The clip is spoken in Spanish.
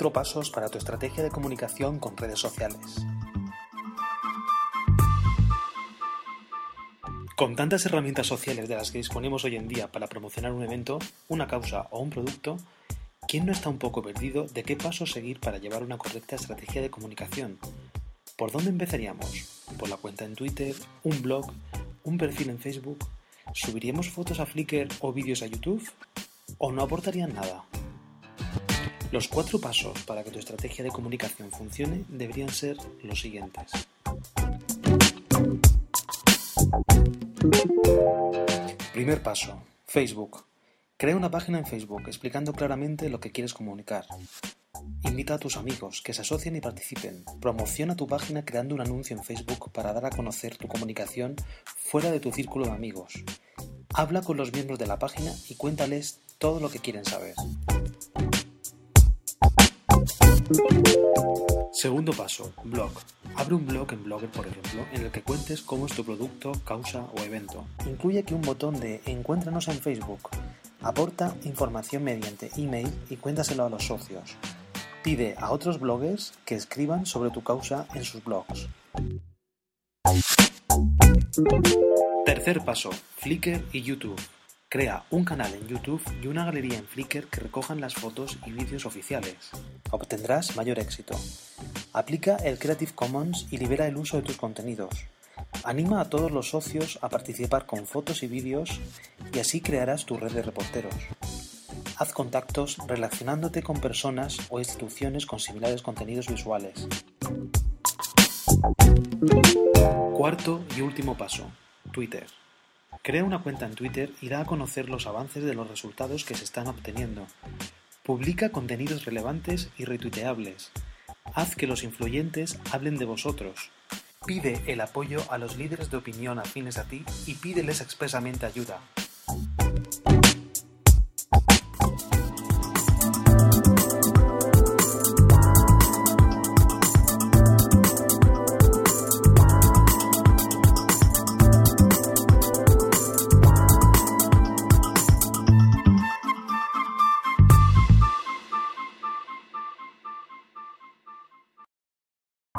Cuatro pasos para tu estrategia de comunicación con redes sociales. Con tantas herramientas sociales de las que disponemos hoy en día para promocionar un evento, una causa o un producto, ¿quién no está un poco perdido de qué pasos seguir para llevar una correcta estrategia de comunicación? ¿Por dónde empezaríamos? ¿Por la cuenta en Twitter? ¿Un blog? ¿Un perfil en Facebook? ¿Subiríamos fotos a Flickr o vídeos a YouTube? ¿O no aportarían nada? Los cuatro pasos para que tu estrategia de comunicación funcione deberían ser los siguientes. Primer paso. Facebook. Crea una página en Facebook explicando claramente lo que quieres comunicar. Invita a tus amigos que se asocien y participen. Promociona tu página creando un anuncio en Facebook para dar a conocer tu comunicación fuera de tu círculo de amigos. Habla con los miembros de la página y cuéntales todo lo que quieren saber. Segundo paso, blog. Abre un blog en Blogger, por ejemplo, en el que cuentes cómo es tu producto, causa o evento. Incluye aquí un botón de Encuéntranos en Facebook. Aporta información mediante email y cuéntaselo a los socios. Pide a otros bloggers que escriban sobre tu causa en sus blogs. Tercer paso, Flickr y YouTube. Crea un canal en YouTube y una galería en Flickr que recojan las fotos y vídeos oficiales. Obtendrás mayor éxito. Aplica el Creative Commons y libera el uso de tus contenidos. Anima a todos los socios a participar con fotos y vídeos y así crearás tu red de reporteros. Haz contactos relacionándote con personas o instituciones con similares contenidos visuales. Cuarto y último paso, Twitter. Crea una cuenta en Twitter y da a conocer los avances de los resultados que se están obteniendo. Publica contenidos relevantes y retuiteables. Haz que los influyentes hablen de vosotros. Pide el apoyo a los líderes de opinión afines a ti y pídeles expresamente ayuda.